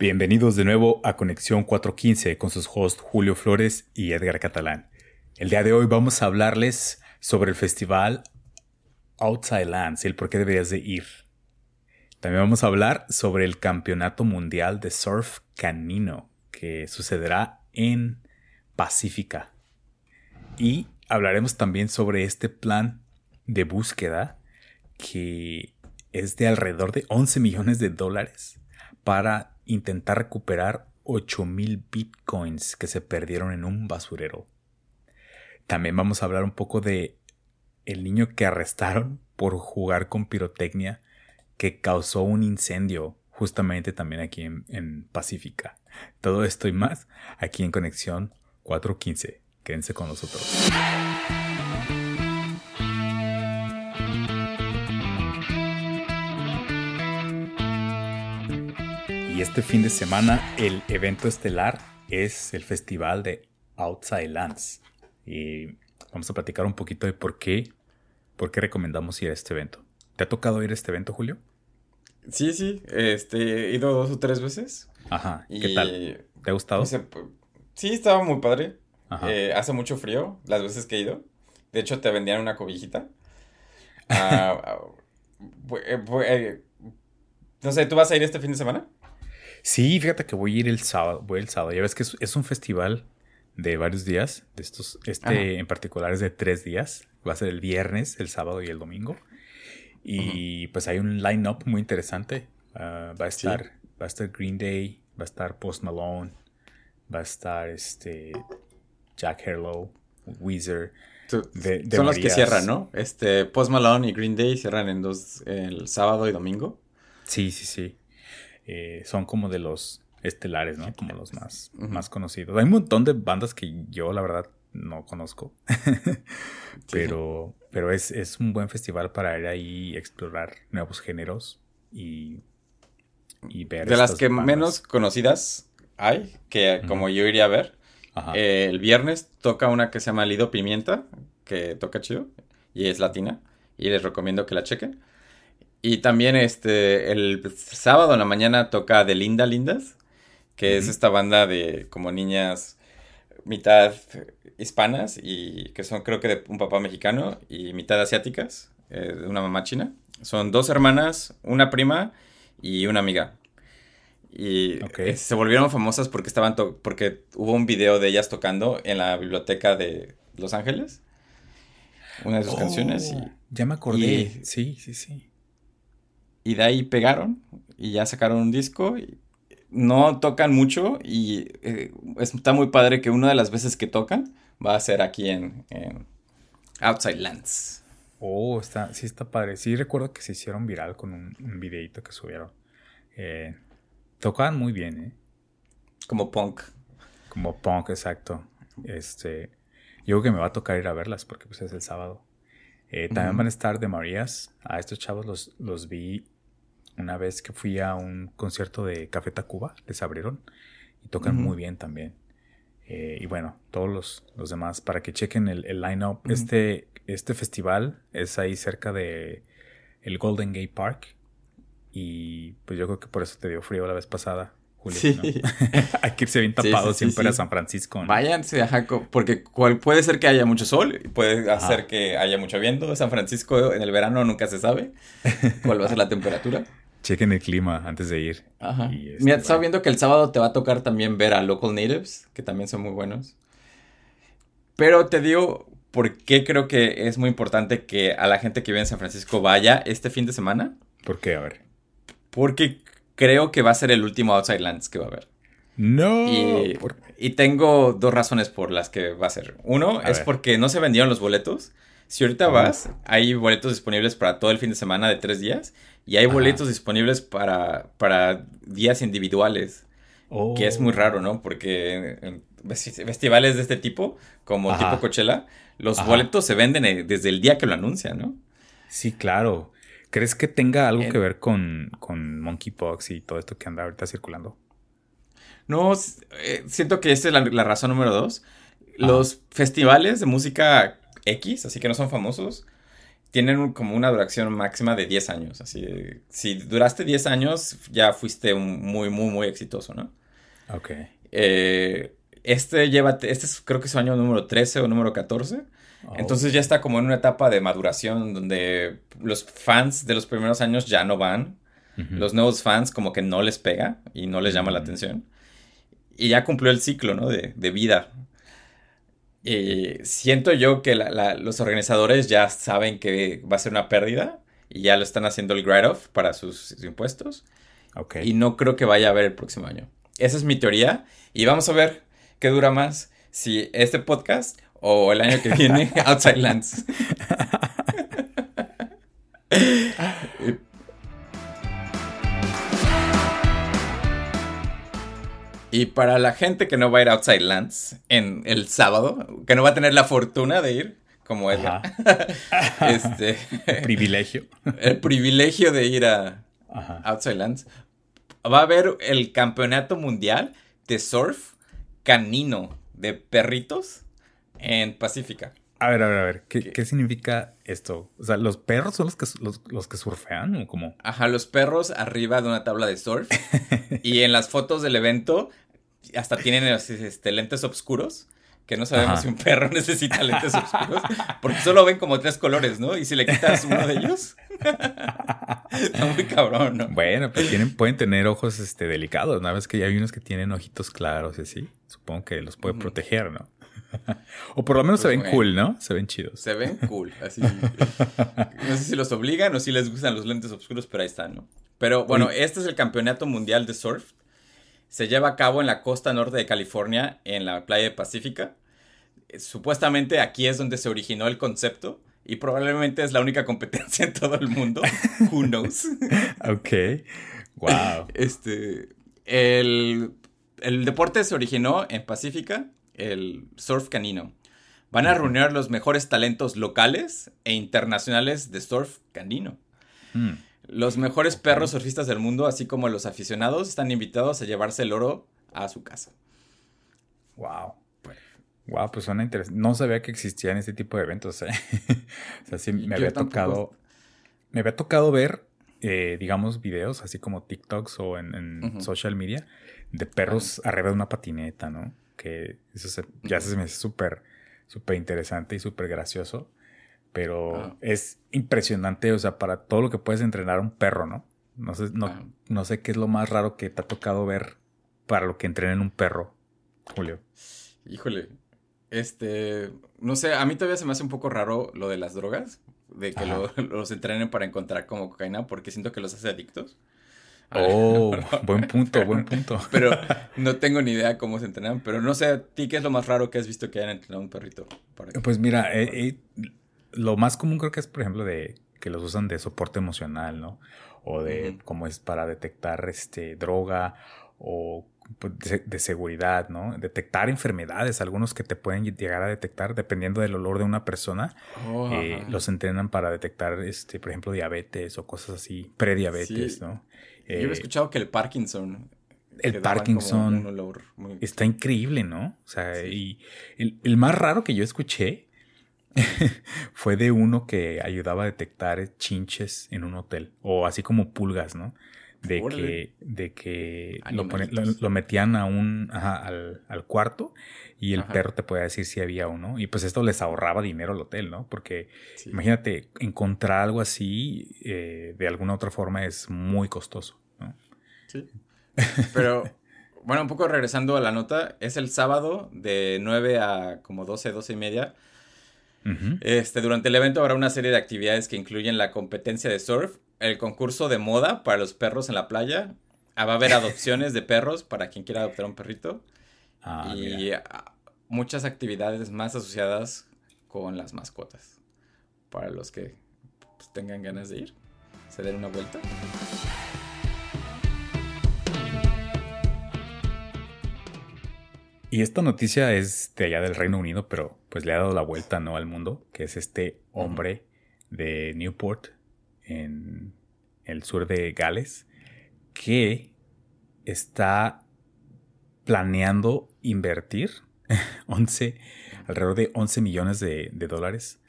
Bienvenidos de nuevo a Conexión 415 con sus hosts Julio Flores y Edgar Catalán. El día de hoy vamos a hablarles sobre el festival Outside Lands y el por qué deberías de ir. También vamos a hablar sobre el Campeonato Mundial de Surf Canino que sucederá en Pacífica. Y hablaremos también sobre este plan de búsqueda que es de alrededor de 11 millones de dólares para intentar recuperar 8000 bitcoins que se perdieron en un basurero. También vamos a hablar un poco de el niño que arrestaron por jugar con pirotecnia que causó un incendio justamente también aquí en, en Pacífica. Todo esto y más aquí en Conexión 415. Quédense con nosotros. Y este fin de semana el evento estelar es el festival de Outside Lands. Y vamos a platicar un poquito de por qué, por qué recomendamos ir a este evento. ¿Te ha tocado ir a este evento, Julio? Sí, sí, este, he ido dos o tres veces. Ajá, ¿qué tal? ¿Te ha gustado? sí, estaba muy padre. Eh, hace mucho frío las veces que he ido. De hecho, te vendían una cobijita. Ah, ah, eh, eh, no sé, ¿tú vas a ir este fin de semana? Sí, fíjate que voy a ir el sábado. Voy el sábado. Ya ves que es, un festival de varios días. De estos, este en particular es de tres días. Va a ser el viernes, el sábado y el domingo. Y pues hay un line-up muy interesante. Ah, va a estar, va a estar Green Day, va a estar Post Malone, va a estar este Jack Harlow, Weezer. son los que cierran, ¿no? Este Post Malone y Green Day cierran en dos el sábado y domingo. Sí, sí, sí. Eh, son como de los estelares, ¿no? Como los más, más conocidos. Hay un montón de bandas que yo, la verdad, no conozco. pero pero es, un buen festival para ir ahí explorar nuevos géneros y, y ver. De las que menos conocidas hay, que como yo iría a ver, eh, el viernes toca una que se llama Lido Pimienta, que toca chido y es latina. Y les recomiendo que la chequen. Y también este, el sábado en la mañana toca De Linda Lindas, que es esta banda de como niñas mitad hispanas y que son creo que de un papá mexicano y mitad asiáticas, eh, de una mamá china. Son dos hermanas, una prima y una amiga. Y eh, se volvieron famosas porque estaban porque hubo un video de ellas tocando en la biblioteca de Los Ángeles. Una de sus canciones. Y, oh, ya me acordé. sí, sí, sí. Y de ahí pegaron y ya sacaron un disco. no tocan mucho y eh, está muy padre que una de las veces que tocan va a ser aquí en, Outside Lands. Oh, está, sí está padre. Sí recuerdo que se hicieron viral con un, un videito que subieron. Eh, tocaban muy bien, ¿eh? Como punk. Como punk, exacto. Este, yo creo que me va a tocar ir a verlas porque pues es el sábado. Eh, también van a estar de Marías. A estos chavos los, los vi una vez que fui a un concierto de Café Tacuba. Les abrieron y tocan muy bien también. Eh, y bueno, todos los, los, demás para que chequen el, el line-up. este, este festival es ahí cerca de el Golden Gate Park. Y pues yo creo que por eso te dio frío la vez pasada. Julio, sí. Hay que irse bien tapado siempre a San Francisco. Váyanse a porque cual, puede ser que haya mucho sol, puede hacer que haya mucho viento. San Francisco en el verano nunca se sabe cuál va a ser la temperatura. Chequen el clima antes de ir. Ajá. Este, Mira, estaba viendo que el sábado te va a tocar también ver a Local Natives, que también son muy buenos. Pero te digo, ¿por qué creo que es muy importante que a la gente que vive en San Francisco vaya este fin de semana? ¿Por qué? A ver. Porque creo que va a ser el último Outside Lands que va a haber. No. Y, tengo dos razones por las que va a ser. Uno es porque no se vendieron los boletos. Si ahorita vas, hay boletos disponibles para todo el fin de semana de tres días y hay boletos disponibles para, para días individuales. Que es muy raro, ¿no? Porque en festivales de este tipo, como tipo Coachella, los boletos se venden eh, desde el día que lo anuncian, ¿no? Sí, claro. ¿Crees que tenga algo que ver con, con monkeypox y todo esto que anda ahorita circulando? No, eh, siento que esta es la, razón número dos. Los festivales de música X, así que no son famosos, tienen como una duración máxima de 10 años. Así, si duraste 10 años, ya fuiste muy, muy, muy exitoso, ¿no? Ok. Eh, este lleva, este es creo que es su año número 13 o número 14. Entonces ya está como en una etapa de maduración donde los fans de los primeros años ya no van. Los nuevos fans como que no les pega y no les llama la atención. Y ya cumplió el ciclo, ¿no? De, de vida. Eh, siento yo que los organizadores ya saben que va a ser una pérdida y ya lo están haciendo el write-off para sus, impuestos. Y no creo que vaya a haber el próximo año. Esa es mi teoría. Y vamos a ver qué dura más. Si este podcast o el año que viene Outside Lands. Y para la gente que no va a ir a Outside Lands en el sábado, que no va a tener la fortuna de ir, como Edgar, este, el privilegio. El privilegio de ir a Outside Lands, va a haber el campeonato mundial de surf canino de perritos en Pacífica. A ver, a ver, a ver, ¿Qué, significa esto? O sea, ¿los perros son los que, los, que surfean o cómo? Ajá, los perros arriba de una tabla de surf. y en las fotos del evento hasta tienen este, lentes oscuros. Que no sabemos si un perro necesita lentes oscuros. Porque solo ven como tres colores, ¿no? Y si le quitas uno de ellos. está muy cabrón, ¿no? Bueno, pues tienen, pueden tener ojos este, delicados. Una vez que ya hay unos que tienen ojitos claros y así. Supongo que los puede proteger, ¿no? o por lo menos se pues ven cool, ¿no? Se ven chidos. Se ven cool, así. no sé si los obligan o si les gustan los lentes oscuros, pero ahí están, ¿no? Pero bueno, este es el campeonato mundial de surf. Se lleva a cabo en la costa norte de California, en la playa Pacífica. Supuestamente aquí es donde se originó el concepto y probablemente es la única competencia en todo el mundo. Who knows? ok. Wow. Este. El, el deporte se originó en Pacífica el surf canino. Van a reunir los mejores talentos locales e internacionales de surf canino. Hmm. Los mejores perros surfistas del mundo, así como los aficionados, están invitados a llevarse el oro a su casa. Wow. Wow, pues suena interesante. No sabía que existían este tipo de eventos. ¿eh? o sea, sí me había tocado. Me había tocado ver, eh, digamos, videos así como TikToks o en, social media de perros arriba de una patineta, ¿no? Que eso ya se me hace súper, súper interesante y súper gracioso. Pero ah. es impresionante, o sea, para todo lo que puedes entrenar a un perro, ¿no? No sé, no, ah. no sé qué es lo más raro que te ha tocado ver para lo que entrenen un perro, Julio. Híjole, este, no sé, a mí todavía se me hace un poco raro lo de las drogas, de que los entrenen para encontrar como cocaína, porque siento que los hace adictos. Oh, buen punto, buen punto. Pero no tengo ni idea cómo se entrenan. Pero no sé, ¿a ti qué es lo más raro que has visto que hayan entrenado un perrito? Pues mira, eh, eh, lo más común creo que es, por ejemplo, de que los usan de soporte emocional, ¿no? O de cómo es para detectar este, droga o pues, de, seguridad, ¿no? Detectar enfermedades, algunos que te pueden llegar a detectar dependiendo del olor de una persona. Oh, eh, los entrenan para detectar, este, por ejemplo, diabetes o cosas así, prediabetes, ¿no? Yo he eh, escuchado que el Parkinson. El Parkinson está increíble, ¿no? O sea, y el, más raro que yo escuché fue de uno que ayudaba a detectar chinches en un hotel, o así como pulgas, ¿no? De que, de que lo, metían a un, al, cuarto y el perro te podía decir si había uno. Y pues esto les ahorraba dinero al hotel, ¿no? Porque imagínate, encontrar algo así eh, de alguna otra forma es muy costoso. Sí. Pero, bueno, un poco regresando a la nota, es el sábado de 9 a como 12, 12 y media. Este, durante el evento habrá una serie de actividades que incluyen la competencia de surf, el concurso de moda para los perros en la playa, ah, va a haber adopciones de perros para quien quiera adoptar un perrito ah, y ah, muchas actividades más asociadas con las mascotas para los que pues, tengan ganas de ir, se den una vuelta. Y esta noticia es de allá del Reino Unido, pero pues le ha dado la vuelta ¿no? al mundo, que es este hombre de Newport, en el sur de Gales, que está planeando invertir 11, alrededor de 11 millones de, dólares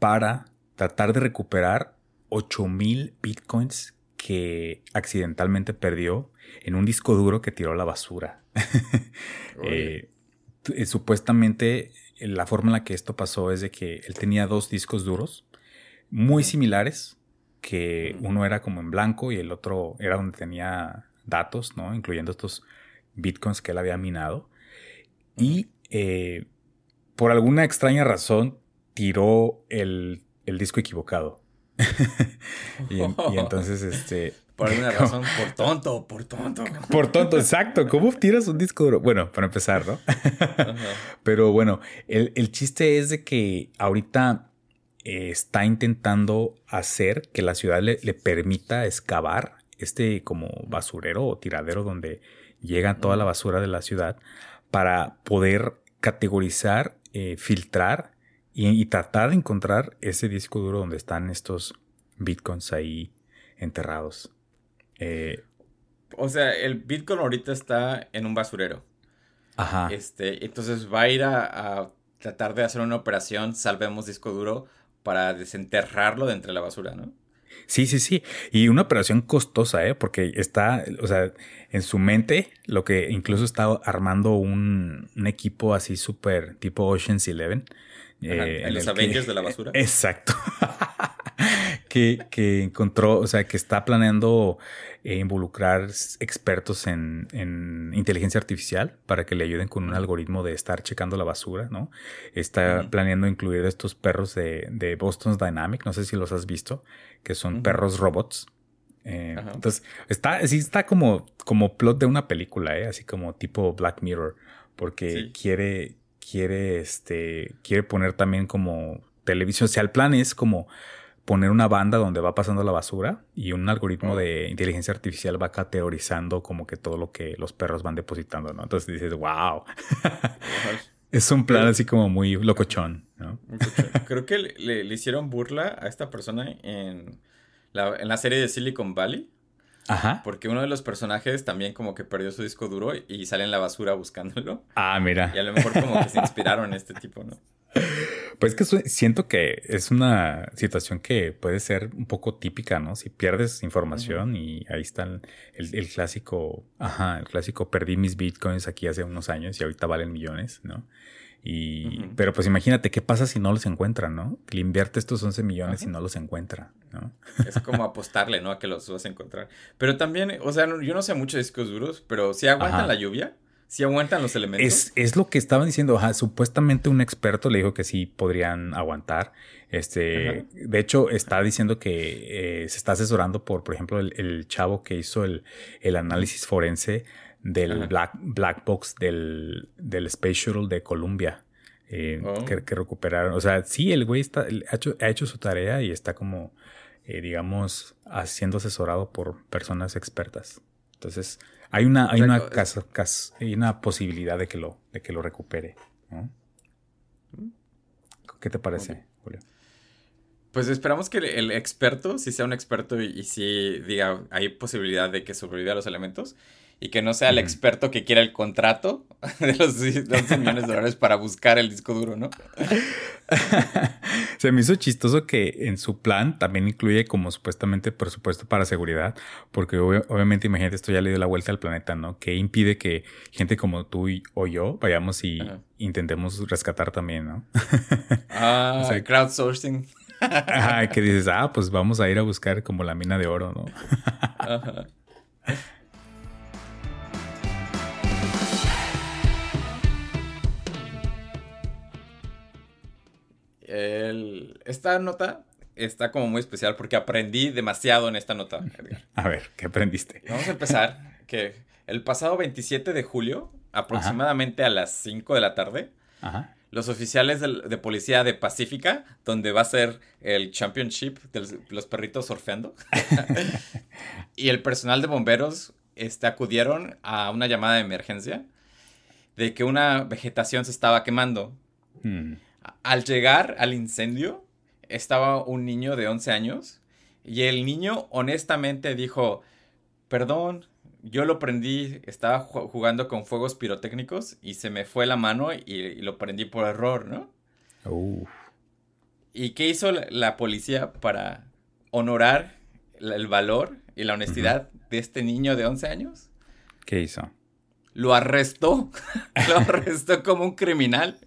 para tratar de recuperar 8000 bitcoins que accidentalmente perdió en un disco duro que tiró a la basura. Eh, eh, supuestamente la forma en la que esto pasó es de que él tenía dos discos duros muy similares, que uno era como en blanco y el otro era donde tenía datos, ¿no? Incluyendo estos bitcoins que él había minado. Y eh, por alguna extraña razón tiró el, disco equivocado. y, entonces, este... Por alguna razón, por tonto, por tonto. Por tonto, exacto. ¿Cómo tiras un disco duro? Bueno, para empezar, ¿no? Pero bueno, el, chiste es de que ahorita eh, está intentando hacer que la ciudad le, le, permita excavar este como basurero o tiradero donde llega toda la basura de la ciudad para poder categorizar, eh, filtrar y, tratar de encontrar ese disco duro donde están estos bitcoins ahí enterrados. Eh, o sea, el bitcoin ahorita está en un basurero. Ajá. Este, entonces va a ir a, tratar de hacer una operación, salvemos disco duro, para desenterrarlo de entre la basura, ¿no? Sí, sí, sí. Y una operación costosa, ¿eh? Porque está, o sea, en su mente, lo que incluso está armando un, equipo así súper tipo Ocean's Eleven. Eh, en los Avengers de la basura. Exacto. que, que, encontró, o sea, que está planeando eh, involucrar expertos en, inteligencia artificial para que le ayuden con un algoritmo de estar checando la basura, ¿no? Está planeando incluir estos perros de, de Boston's Dynamic, no sé si los has visto, que son perros robots. Eh, entonces, está, sí está como, como plot de una película, ¿eh? así como tipo Black Mirror, porque quiere, quiere, este, quiere poner también como televisión. O sea, el plan es como poner una banda donde va pasando la basura y un algoritmo de inteligencia artificial va categorizando como que todo lo que los perros van depositando, ¿no? Entonces dices, wow. es un plan así como muy locochón, ¿no? Creo que le, hicieron burla a esta persona en la, en la serie de Silicon Valley. Ajá. Porque uno de los personajes también como que perdió su disco duro y sale en la basura buscándolo. Ah, mira. Y a lo mejor como que se inspiraron en este tipo, ¿no? Pues que siento que es una situación que puede ser un poco típica, ¿no? Si pierdes información y ahí está el, clásico, ajá, el clásico perdí mis bitcoins aquí hace unos años y ahorita valen millones, ¿no? Y, pero pues imagínate qué pasa si no los encuentran, ¿no? Que le invierte estos 11 millones y no los encuentra, ¿no? Es como apostarle, ¿no? A que los vas a encontrar. Pero también, o sea, yo no sé mucho de discos duros, pero si aguantan la lluvia, si aguantan los elementos. Es, es, lo que estaban diciendo. supuestamente un experto le dijo que sí podrían aguantar. Este, de hecho, está diciendo que eh, se está asesorando por, por ejemplo, el, chavo que hizo el, el análisis forense del black, black box del, del Space Shuttle de Columbia. Eh, oh. que, recuperaron. O sea, sí, el güey está, ha, hecho, ha hecho su tarea y está como, eh, digamos, siendo asesorado por personas expertas. Entonces, hay una, hay una, hay una posibilidad de que lo, de que lo recupere. ¿Qué te parece, Julio? Pues esperamos que el, experto, si sea un experto y, si diga, hay posibilidad de que sobreviva a los elementos, y que no sea el experto que quiera el contrato de los 11 millones de dólares para buscar el disco duro, ¿no? Se me hizo chistoso que en su plan también incluye como supuestamente presupuesto para seguridad, porque obviamente imagínate, esto ya le dio la vuelta al planeta, ¿no? Que impide que gente como tú o yo vayamos y intentemos rescatar también, ¿no? ah, crowdsourcing. Ajá, que dices, ah, pues vamos a ir a buscar como la mina de oro, ¿no? Ajá. Esta nota está como muy especial porque aprendí demasiado en esta nota, A ver, ¿qué aprendiste? Vamos a empezar. que el pasado 27 de julio, aproximadamente a las 5 de la tarde, los oficiales de, policía de Pacífica, donde va a ser el championship de los perritos surfeando, y el personal de bomberos este, acudieron a una llamada de emergencia de que una vegetación se estaba quemando. Hmm. Al llegar al incendio, estaba un niño de 11 años y el niño honestamente dijo, perdón, yo lo prendí, estaba jugando con fuegos pirotécnicos y se me fue la mano y, lo prendí por error, ¿no? ¿Y qué hizo la, policía para honorar el valor y la honestidad de este niño de 11 años? ¿Qué hizo? Lo arrestó. lo arrestó como un criminal.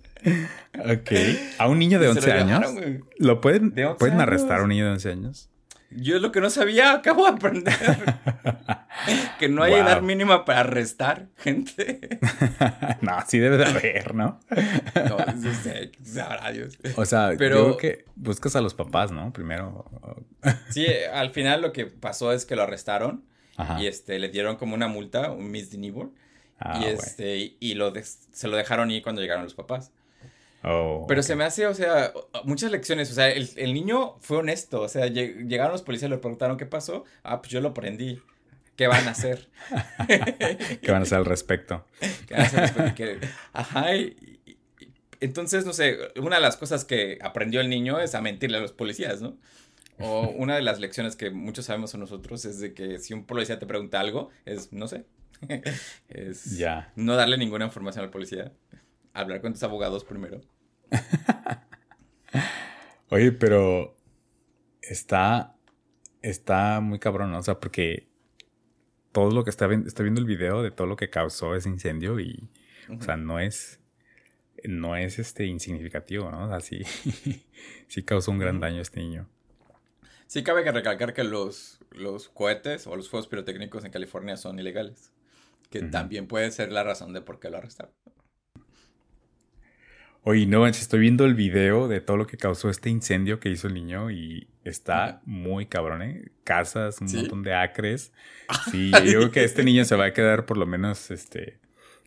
Ok. ¿A un niño de 11 años? ¿Lo pueden, ¿pueden arrestar a un niño de 11 años? Yo lo que no sabía, acabo de aprender. que no hay edad mínima para arrestar gente. no, sí debe de haber, ¿no? no, sé, sabrá Dios. O sea, pero que buscas a los papás, ¿no? Primero. sí, al final lo que pasó es que lo arrestaron y este le dieron como una multa, un misdemeanor. Ah, y este y lo se lo dejaron ir cuando llegaron los papás. Oh, Pero se me hace, o sea, muchas lecciones. O sea, el, niño fue honesto. O sea, llegaron los policías, le preguntaron qué pasó. Ah, pues yo lo prendí. ¿Qué van a hacer? ¿Qué van a hacer al respecto? ¿Qué van a hacer al respecto? Ajá. entonces, no sé, una de las cosas que aprendió el niño es a mentirle a los policías, ¿no? O una de las lecciones que muchos sabemos nosotros es de que si un policía te pregunta algo, es, no sé, es no darle ninguna información al policía. Hablar con tus abogados primero. Oye, pero está, está muy cabrón, ¿no? O sea, porque todo lo que está, está viendo el video de todo lo que causó ese incendio y, o sea, no es, no es este insignificativo, ¿no? O sea, sí, sí causó un gran daño a este niño. Sí cabe que recalcar que los, los cohetes o los fuegos pirotécnicos en California son ilegales, que también puede ser la razón de por qué lo arrestaron. Oye, no, estoy viendo el video de todo lo que causó este incendio que hizo el niño y está muy cabrón, ¿eh? Casas, un montón de acres. Sí, yo creo que este niño se va a quedar por lo menos, este...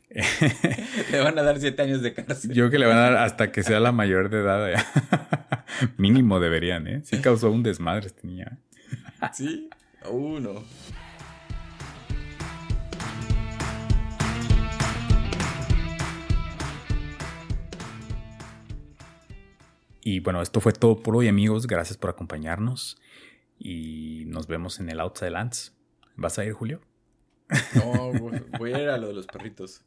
le van a dar siete años de cárcel. Yo creo que le van a dar hasta que sea la mayor de edad. Mínimo deberían, ¿eh? Sí causó un desmadre este niño. ¿eh? sí, uno. Y bueno, esto fue todo por hoy, amigos. Gracias por acompañarnos. Y nos vemos en el Outside Lands. ¿Vas a ir, Julio? No, voy a ir a lo de los perritos.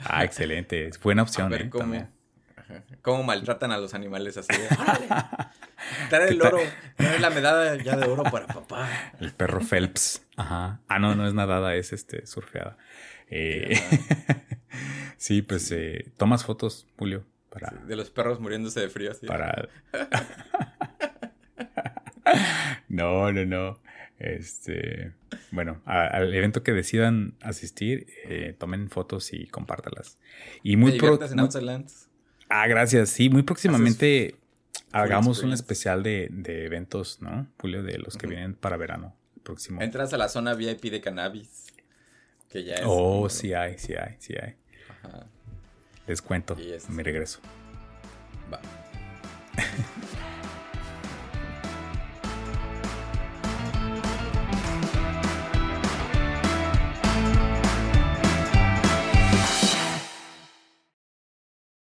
Ah, excelente. Es buena opción. A ver ¿eh? cómo, maltratan a los animales así. Trae el oro. Trae la medalla ya de oro para papá. El perro Phelps. Ajá. Ah, no, no es nadada, es este surfeada. Eh, sí, pues eh, tomas fotos, Julio de los perros muriéndose de frío, así. Para. no, no, no. Este. Bueno, al evento que decidan asistir, eh, tomen fotos y compártalas. Y muy pronto. Ah, gracias. Sí, muy próximamente hagamos un especial de, eventos, ¿no? Julio, de los que vienen para verano. próximo. Entras a la zona VIP de cannabis. Que ya es. Oh, sí hay, sí hay, sí hay. Ajá. Les cuento mi regreso. Va.